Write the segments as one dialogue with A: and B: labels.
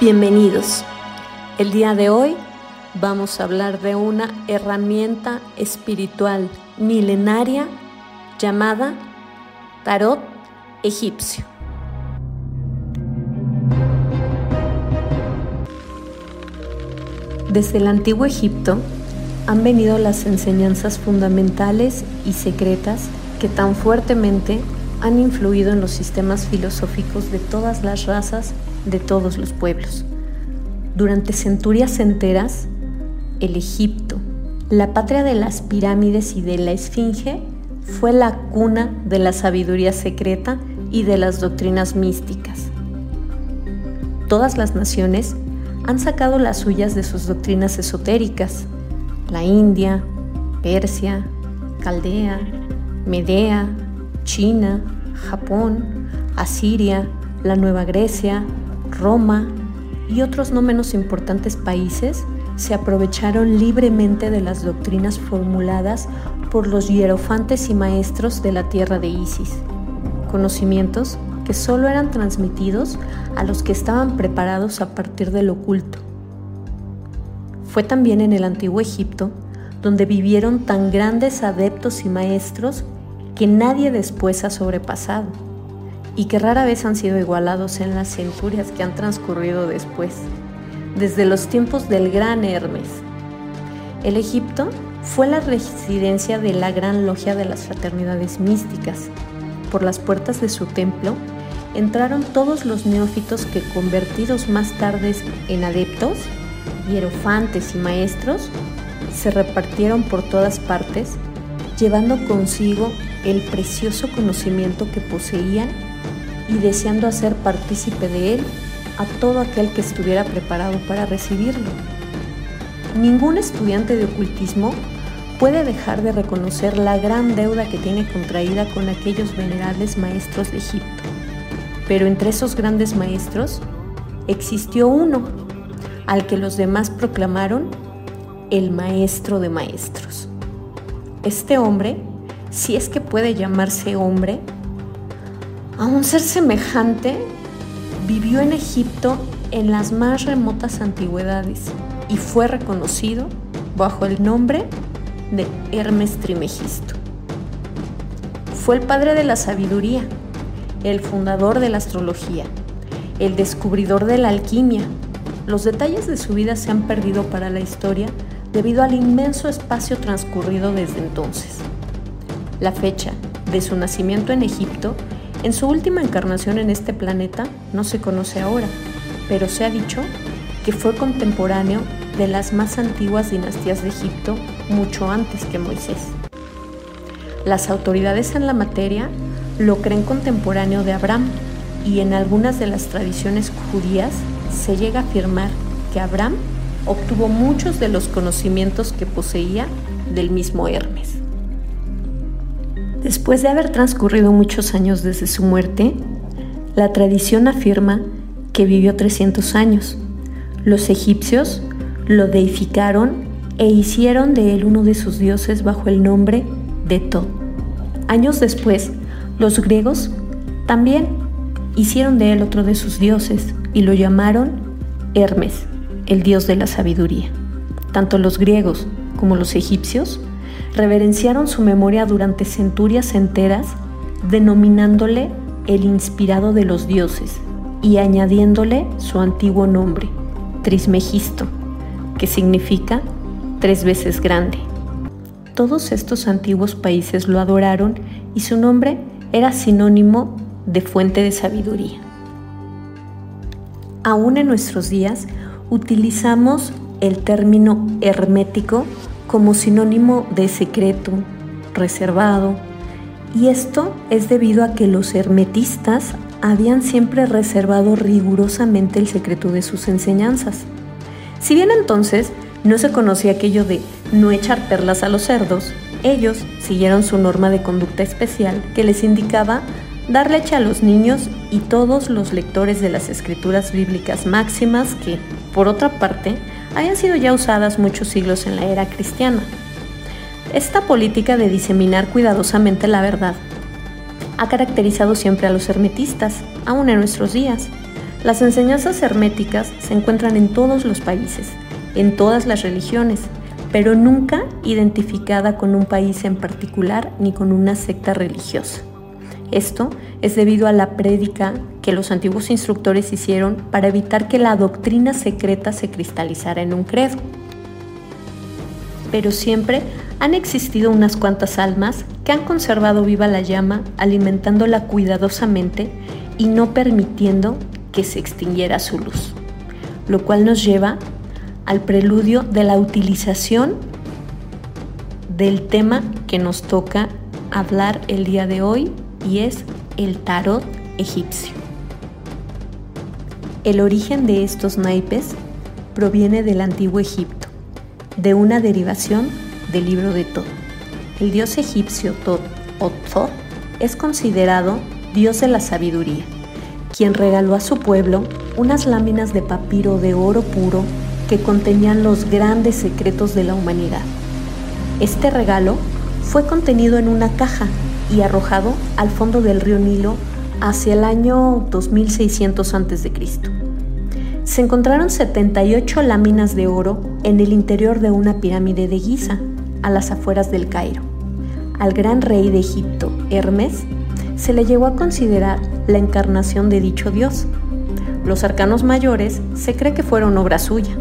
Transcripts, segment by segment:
A: Bienvenidos. El día de hoy vamos a hablar de una herramienta espiritual milenaria llamada tarot egipcio. Desde el antiguo Egipto han venido las enseñanzas fundamentales y secretas que tan fuertemente han influido en los sistemas filosóficos de todas las razas de todos los pueblos. Durante centurias enteras, el Egipto, la patria de las pirámides y de la esfinge, fue la cuna de la sabiduría secreta y de las doctrinas místicas. Todas las naciones han sacado las suyas de sus doctrinas esotéricas. La India, Persia, Caldea, Medea, China, Japón, Asiria, la Nueva Grecia, Roma y otros no menos importantes países se aprovecharon libremente de las doctrinas formuladas por los hierofantes y maestros de la tierra de Isis, conocimientos que solo eran transmitidos a los que estaban preparados a partir del oculto. Fue también en el antiguo Egipto donde vivieron tan grandes adeptos y maestros que nadie después ha sobrepasado y que rara vez han sido igualados en las centurias que han transcurrido después, desde los tiempos del gran Hermes. El Egipto fue la residencia de la gran logia de las fraternidades místicas. Por las puertas de su templo entraron todos los neófitos que convertidos más tarde en adeptos, hierofantes y maestros, se repartieron por todas partes, llevando consigo el precioso conocimiento que poseían y deseando hacer partícipe de él a todo aquel que estuviera preparado para recibirlo. Ningún estudiante de ocultismo puede dejar de reconocer la gran deuda que tiene contraída con aquellos venerables maestros de Egipto. Pero entre esos grandes maestros existió uno al que los demás proclamaron el maestro de maestros. Este hombre, si es que puede llamarse hombre, a un ser semejante, vivió en Egipto en las más remotas antigüedades y fue reconocido bajo el nombre de Hermes Trimegisto. Fue el padre de la sabiduría, el fundador de la astrología, el descubridor de la alquimia. Los detalles de su vida se han perdido para la historia debido al inmenso espacio transcurrido desde entonces. La fecha de su nacimiento en Egipto en su última encarnación en este planeta no se conoce ahora, pero se ha dicho que fue contemporáneo de las más antiguas dinastías de Egipto mucho antes que Moisés. Las autoridades en la materia lo creen contemporáneo de Abraham y en algunas de las tradiciones judías se llega a afirmar que Abraham obtuvo muchos de los conocimientos que poseía del mismo Hermes. Después de haber transcurrido muchos años desde su muerte, la tradición afirma que vivió 300 años. Los egipcios lo deificaron e hicieron de él uno de sus dioses bajo el nombre de Thoth. Años después, los griegos también hicieron de él otro de sus dioses y lo llamaron Hermes, el dios de la sabiduría. Tanto los griegos como los egipcios reverenciaron su memoria durante centurias enteras, denominándole el inspirado de los dioses y añadiéndole su antiguo nombre, Trismegisto, que significa tres veces grande. Todos estos antiguos países lo adoraron y su nombre era sinónimo de fuente de sabiduría. Aún en nuestros días utilizamos el término hermético como sinónimo de secreto, reservado, y esto es debido a que los hermetistas habían siempre reservado rigurosamente el secreto de sus enseñanzas. Si bien entonces no se conocía aquello de no echar perlas a los cerdos, ellos siguieron su norma de conducta especial que les indicaba dar leche a los niños y todos los lectores de las escrituras bíblicas máximas que, por otra parte, habían sido ya usadas muchos siglos en la era cristiana. Esta política de diseminar cuidadosamente la verdad ha caracterizado siempre a los hermetistas, aún en nuestros días. Las enseñanzas herméticas se encuentran en todos los países, en todas las religiones, pero nunca identificada con un país en particular ni con una secta religiosa. Esto es debido a la prédica que los antiguos instructores hicieron para evitar que la doctrina secreta se cristalizara en un credo. Pero siempre han existido unas cuantas almas que han conservado viva la llama, alimentándola cuidadosamente y no permitiendo que se extinguiera su luz, lo cual nos lleva al preludio de la utilización del tema que nos toca hablar el día de hoy y es el tarot egipcio. El origen de estos naipes proviene del antiguo Egipto, de una derivación del libro de Tot. El dios egipcio Tot o Tot es considerado dios de la sabiduría, quien regaló a su pueblo unas láminas de papiro de oro puro que contenían los grandes secretos de la humanidad. Este regalo fue contenido en una caja y arrojado al fondo del río Nilo hacia el año 2600 a.C. Se encontraron 78 láminas de oro en el interior de una pirámide de Giza, a las afueras del Cairo. Al gran rey de Egipto, Hermes, se le llegó a considerar la encarnación de dicho dios. Los arcanos mayores se cree que fueron obra suya.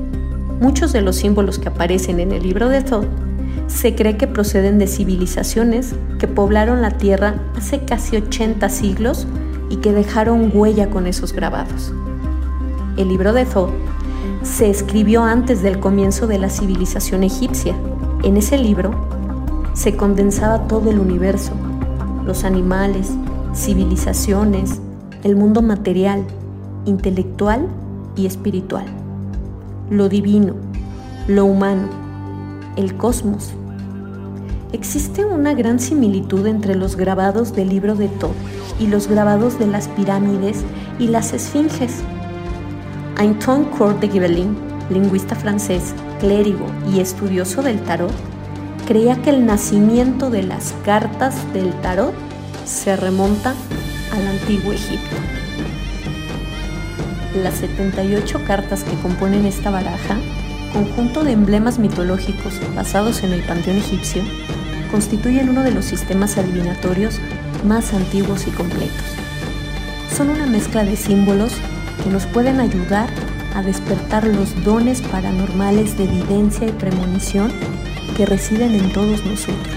A: Muchos de los símbolos que aparecen en el libro de Thoth se cree que proceden de civilizaciones que poblaron la Tierra hace casi 80 siglos y que dejaron huella con esos grabados. El libro de Thoth se escribió antes del comienzo de la civilización egipcia. En ese libro se condensaba todo el universo, los animales, civilizaciones, el mundo material, intelectual y espiritual, lo divino, lo humano, el cosmos. Existe una gran similitud entre los grabados del libro de Thoth y los grabados de las pirámides y las esfinges. Antoine Court de Gibelin, lingüista francés, clérigo y estudioso del tarot, creía que el nacimiento de las cartas del tarot se remonta al antiguo Egipto. Las 78 cartas que componen esta baraja conjunto de emblemas mitológicos basados en el panteón egipcio, constituyen uno de los sistemas adivinatorios más antiguos y completos. Son una mezcla de símbolos que nos pueden ayudar a despertar los dones paranormales de evidencia y premonición que residen en todos nosotros,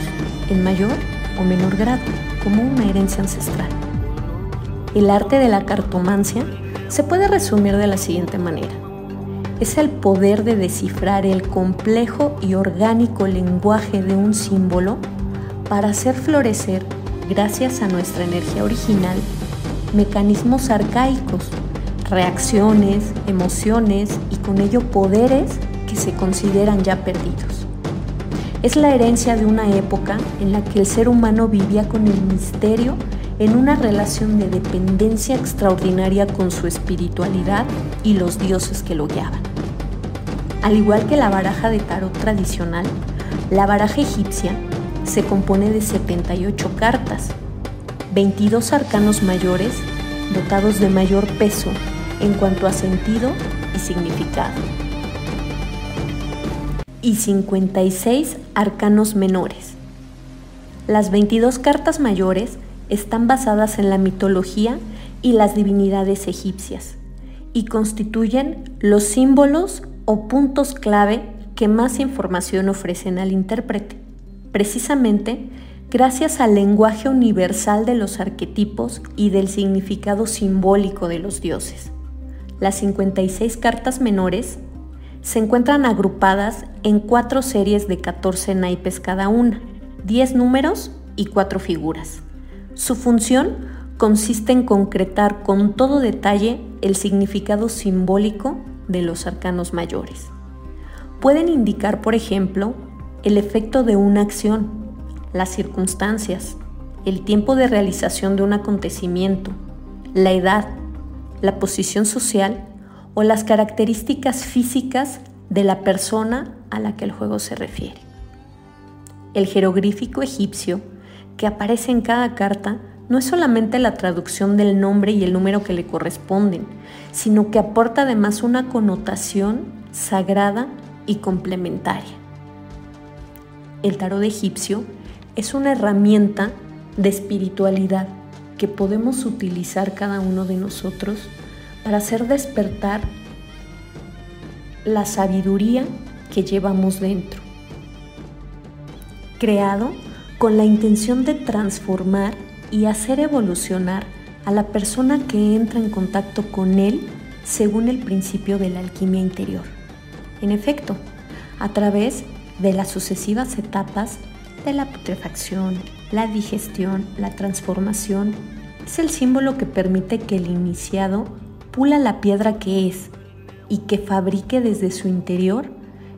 A: en mayor o menor grado, como una herencia ancestral. El arte de la cartomancia se puede resumir de la siguiente manera es el poder de descifrar el complejo y orgánico lenguaje de un símbolo para hacer florecer, gracias a nuestra energía original, mecanismos arcaicos, reacciones, emociones y con ello poderes que se consideran ya perdidos. Es la herencia de una época en la que el ser humano vivía con el misterio en una relación de dependencia extraordinaria con su espiritualidad y los dioses que lo guiaban. Al igual que la baraja de tarot tradicional, la baraja egipcia se compone de 78 cartas, 22 arcanos mayores dotados de mayor peso en cuanto a sentido y significado, y 56 arcanos menores. Las 22 cartas mayores están basadas en la mitología y las divinidades egipcias y constituyen los símbolos o puntos clave que más información ofrecen al intérprete, precisamente gracias al lenguaje universal de los arquetipos y del significado simbólico de los dioses. Las 56 cartas menores se encuentran agrupadas en cuatro series de 14 naipes cada una, 10 números y 4 figuras. Su función consiste en concretar con todo detalle el significado simbólico de los arcanos mayores. Pueden indicar, por ejemplo, el efecto de una acción, las circunstancias, el tiempo de realización de un acontecimiento, la edad, la posición social o las características físicas de la persona a la que el juego se refiere. El jeroglífico egipcio, que aparece en cada carta, no es solamente la traducción del nombre y el número que le corresponden, sino que aporta además una connotación sagrada y complementaria. El tarot egipcio es una herramienta de espiritualidad que podemos utilizar cada uno de nosotros para hacer despertar la sabiduría que llevamos dentro. Creado con la intención de transformar y hacer evolucionar a la persona que entra en contacto con él según el principio de la alquimia interior. En efecto, a través de las sucesivas etapas de la putrefacción, la digestión, la transformación, es el símbolo que permite que el iniciado pula la piedra que es y que fabrique desde su interior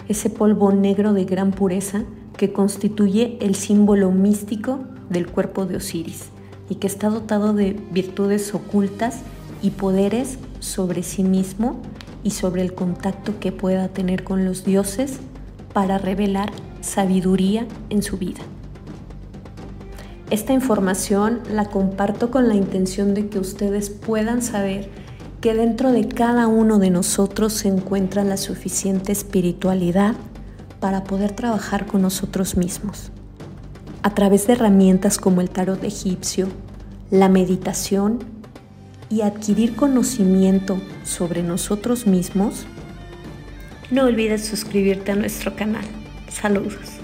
A: ese polvo negro de gran pureza que constituye el símbolo místico del cuerpo de Osiris y que está dotado de virtudes ocultas y poderes sobre sí mismo y sobre el contacto que pueda tener con los dioses para revelar sabiduría en su vida. Esta información la comparto con la intención de que ustedes puedan saber que dentro de cada uno de nosotros se encuentra la suficiente espiritualidad para poder trabajar con nosotros mismos. A través de herramientas como el tarot egipcio, la meditación y adquirir conocimiento sobre nosotros mismos, no olvides suscribirte a nuestro canal. Saludos.